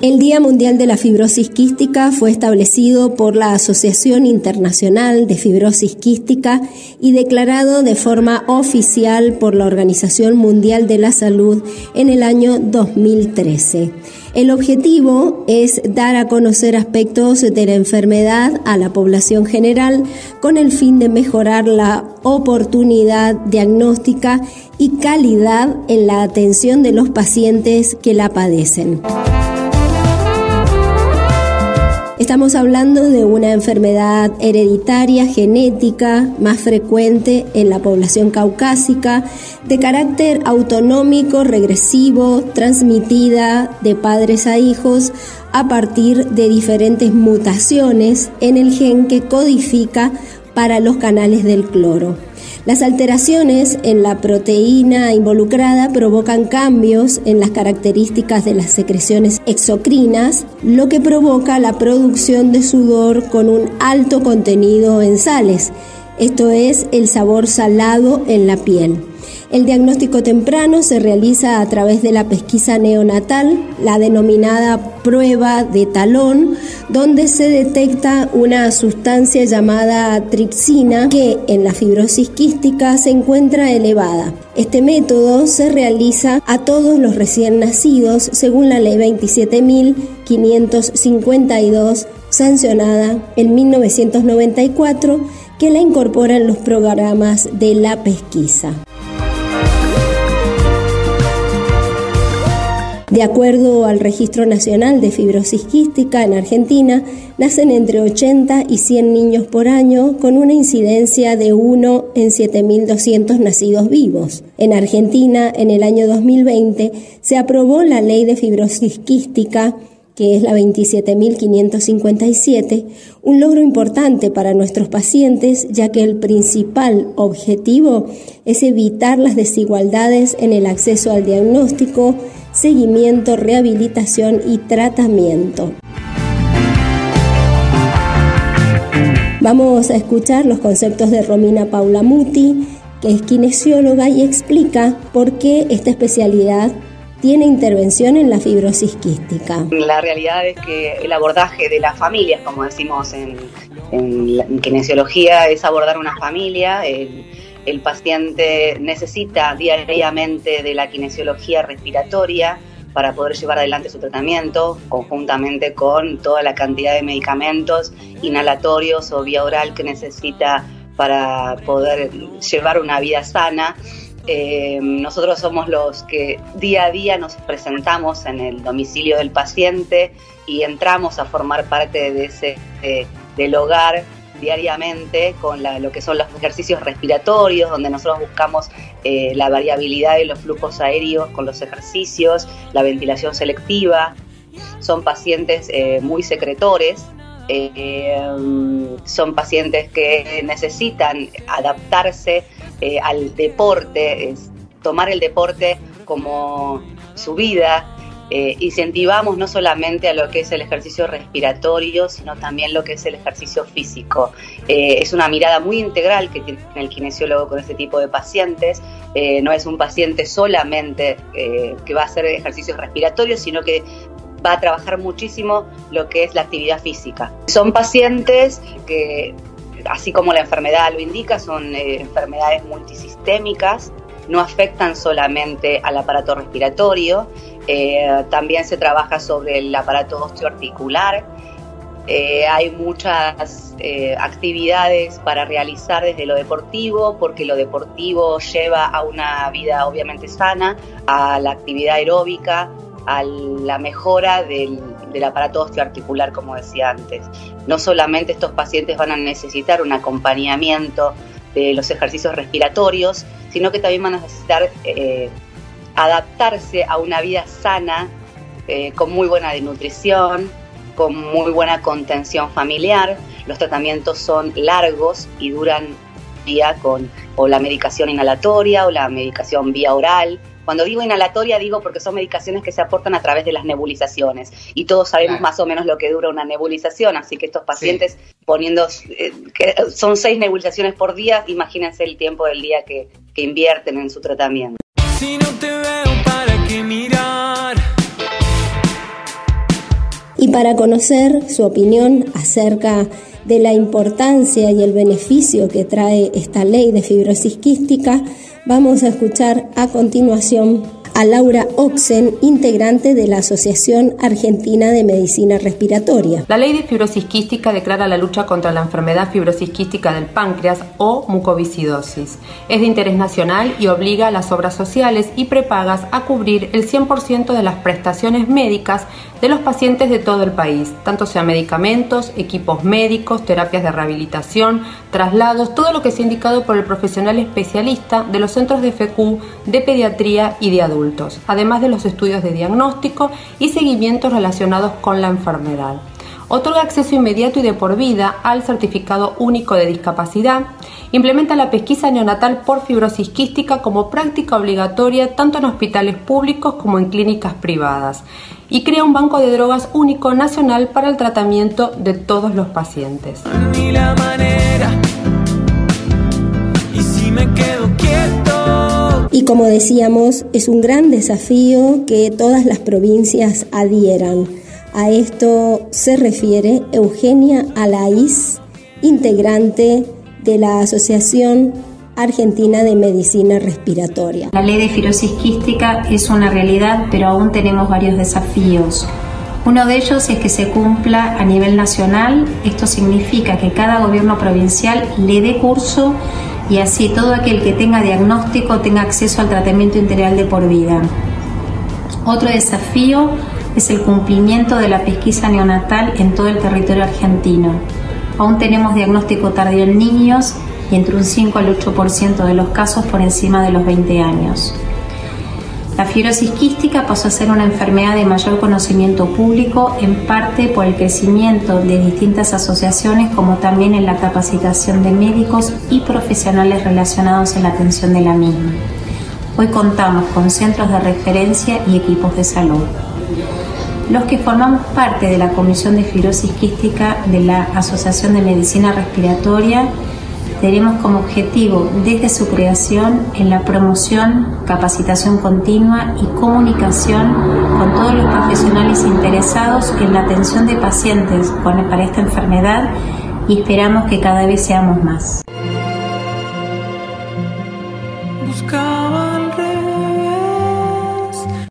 El Día Mundial de la Fibrosis Quística fue establecido por la Asociación Internacional de Fibrosis Quística y declarado de forma oficial por la Organización Mundial de la Salud en el año 2013. El objetivo es dar a conocer aspectos de la enfermedad a la población general con el fin de mejorar la oportunidad diagnóstica y calidad en la atención de los pacientes que la padecen. Estamos hablando de una enfermedad hereditaria, genética, más frecuente en la población caucásica, de carácter autonómico, regresivo, transmitida de padres a hijos a partir de diferentes mutaciones en el gen que codifica para los canales del cloro. Las alteraciones en la proteína involucrada provocan cambios en las características de las secreciones exocrinas, lo que provoca la producción de sudor con un alto contenido en sales, esto es el sabor salado en la piel. El diagnóstico temprano se realiza a través de la pesquisa neonatal, la denominada prueba de talón, donde se detecta una sustancia llamada tripsina que en la fibrosis quística se encuentra elevada. Este método se realiza a todos los recién nacidos según la ley 27.552 sancionada en 1994 que la incorpora en los programas de la pesquisa. De acuerdo al Registro Nacional de Fibrosis Quística en Argentina, nacen entre 80 y 100 niños por año con una incidencia de 1 en 7.200 nacidos vivos. En Argentina, en el año 2020, se aprobó la Ley de Fibrosis Quística que es la 27.557, un logro importante para nuestros pacientes, ya que el principal objetivo es evitar las desigualdades en el acceso al diagnóstico, seguimiento, rehabilitación y tratamiento. Vamos a escuchar los conceptos de Romina Paula Muti, que es kinesióloga y explica por qué esta especialidad tiene intervención en la fibrosis quística. La realidad es que el abordaje de las familias, como decimos en, en, kinesiología, es abordar una familia. El paciente necesita diariamente de la kinesiología respiratoria para poder llevar adelante su tratamiento, conjuntamente con toda la cantidad de medicamentos inhalatorios o vía oral que necesita para poder llevar una vida sana. Eh, nosotros somos los que día a día nos presentamos en el domicilio del paciente y entramos a formar parte de ese del hogar diariamente con lo que son los ejercicios respiratorios, donde nosotros buscamos eh, la variabilidad de los flujos aéreos con los ejercicios, la ventilación selectiva. Son pacientes eh, muy secretores, son pacientes que necesitan adaptarse eh, al deporte, tomar el deporte como su vida. Eh, incentivamos no solamente a lo que es el ejercicio respiratorio, sino también lo que es el ejercicio físico. Eh, es una mirada muy integral que tiene el kinesiólogo con este tipo de pacientes. no es un paciente solamente que va a hacer ejercicios respiratorios, sino que va a trabajar muchísimo lo que es la actividad física. Son pacientes que así como la enfermedad lo indica, son eh, enfermedades multisistémicas, no afectan solamente al aparato respiratorio, eh, también se trabaja sobre el aparato osteoarticular, eh, hay muchas actividades para realizar desde lo deportivo, porque lo deportivo lleva a una vida obviamente sana, a la actividad aeróbica, a la mejora del del aparato osteoarticular, como decía antes. No solamente estos pacientes van a necesitar un acompañamiento de los ejercicios respiratorios, sino que también van a necesitar eh, adaptarse a una vida sana, eh, con muy buena nutrición, con muy buena contención familiar. Los tratamientos son largos y duran día con o la medicación inhalatoria o la medicación vía oral. Cuando digo inhalatoria digo porque son medicaciones que se aportan a través de las nebulizaciones. Y todos sabemos más o menos lo que dura una nebulización, así que estos pacientes poniendo, eh, que son seis nebulizaciones por día, imagínense el tiempo del día que, que invierten en su tratamiento. Si no te veo, ¿para qué mirar? Y para conocer su opinión acerca de la importancia y el beneficio que trae esta ley de fibrosis quística, vamos a escuchar a continuación a Laura Oxen, integrante de la Asociación Argentina de Medicina Respiratoria. La ley de fibrosis quística declara la lucha contra la enfermedad fibrosis quística del páncreas o mucoviscidosis. Es de interés nacional y obliga a las obras sociales y prepagas a cubrir el 100% de las prestaciones médicas de los pacientes de todo el país, tanto sea medicamentos, equipos médicos, terapias de rehabilitación, traslados, todo lo que sea indicado por el profesional especialista de los centros de FQ, de pediatría y de adultos además de los estudios de diagnóstico y seguimientos relacionados con la enfermedad. Otorga acceso inmediato y de por vida al certificado único de discapacidad. Implementa la pesquisa neonatal por fibrosis quística como práctica obligatoria tanto en hospitales públicos como en clínicas privadas. Y crea un banco de drogas único nacional para el tratamiento de todos los pacientes. Como decíamos, es un gran desafío que todas las provincias adhieran. A esto se refiere Eugenia Alaís, integrante de la Asociación Argentina de Medicina Respiratoria. La ley de fibrosis quística es una realidad, pero aún tenemos varios desafíos. Uno de ellos es que se cumpla a nivel nacional. Esto significa que cada gobierno provincial le dé curso y así todo aquel que tenga diagnóstico tenga acceso al tratamiento integral de por vida. Otro desafío es el cumplimiento de la pesquisa neonatal en todo el territorio argentino. Aún tenemos diagnóstico tardío en niños y entre un 5 al 8% de los casos por encima de los 20 años. La fibrosis quística pasó a ser una enfermedad de mayor conocimiento público, en parte por el crecimiento de distintas asociaciones, como también en la capacitación de médicos y profesionales relacionados en la atención de la misma. Hoy contamos con centros de referencia y equipos de salud. Los que formamos parte de la Comisión de Fibrosis Quística de la Asociación de Medicina Respiratoria tenemos como objetivo desde su creación en la promoción, capacitación continua y comunicación con todos los profesionales interesados en la atención de pacientes para esta enfermedad y esperamos que cada vez seamos más.